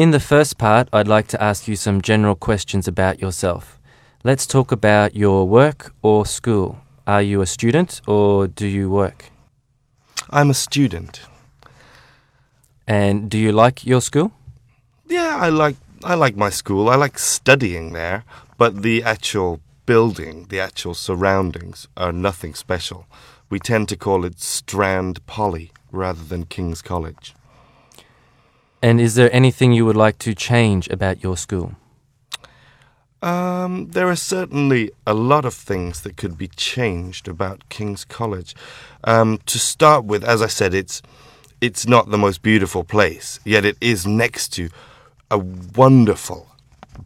In the first part, I'd like to ask you some general questions about yourself. Let's talk about your work or school. Are you a student or do you work? I'm a student. And do you like your school? Yeah, I like I like my school. I like studying there, but the actual building, the actual surroundings are nothing special. We tend to call it Strand Poly rather than King's College. And is there anything you would like to change about your school? Um, there are certainly a lot of things that could be changed about King's College. Um, to start with, as I said, it's it's not the most beautiful place, yet it is next to a wonderful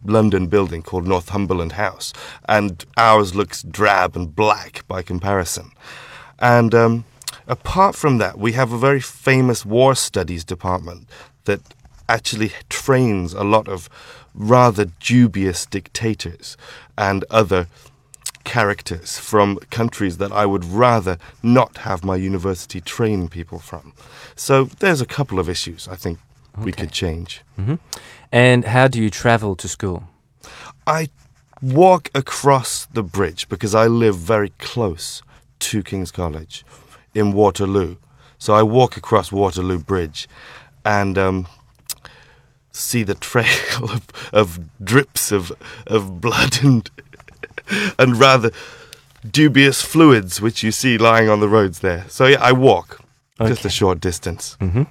London building called Northumberland House, and ours looks drab and black by comparison. And um, apart from that, we have a very famous war studies department that actually trains a lot of rather dubious dictators and other characters from countries that I would rather not have my university train people from. So there's a couple of issues I think we could change. Mm-hmm. And how do you travel to school? I walk across the bridge because I live very close to King's College in Waterloo. So I walk across Waterloo Bridge and um, see the trail of, of drips of, of blood and, and rather dubious fluids which you see lying on the roads there. So yeah, I walk just a short distance. hmm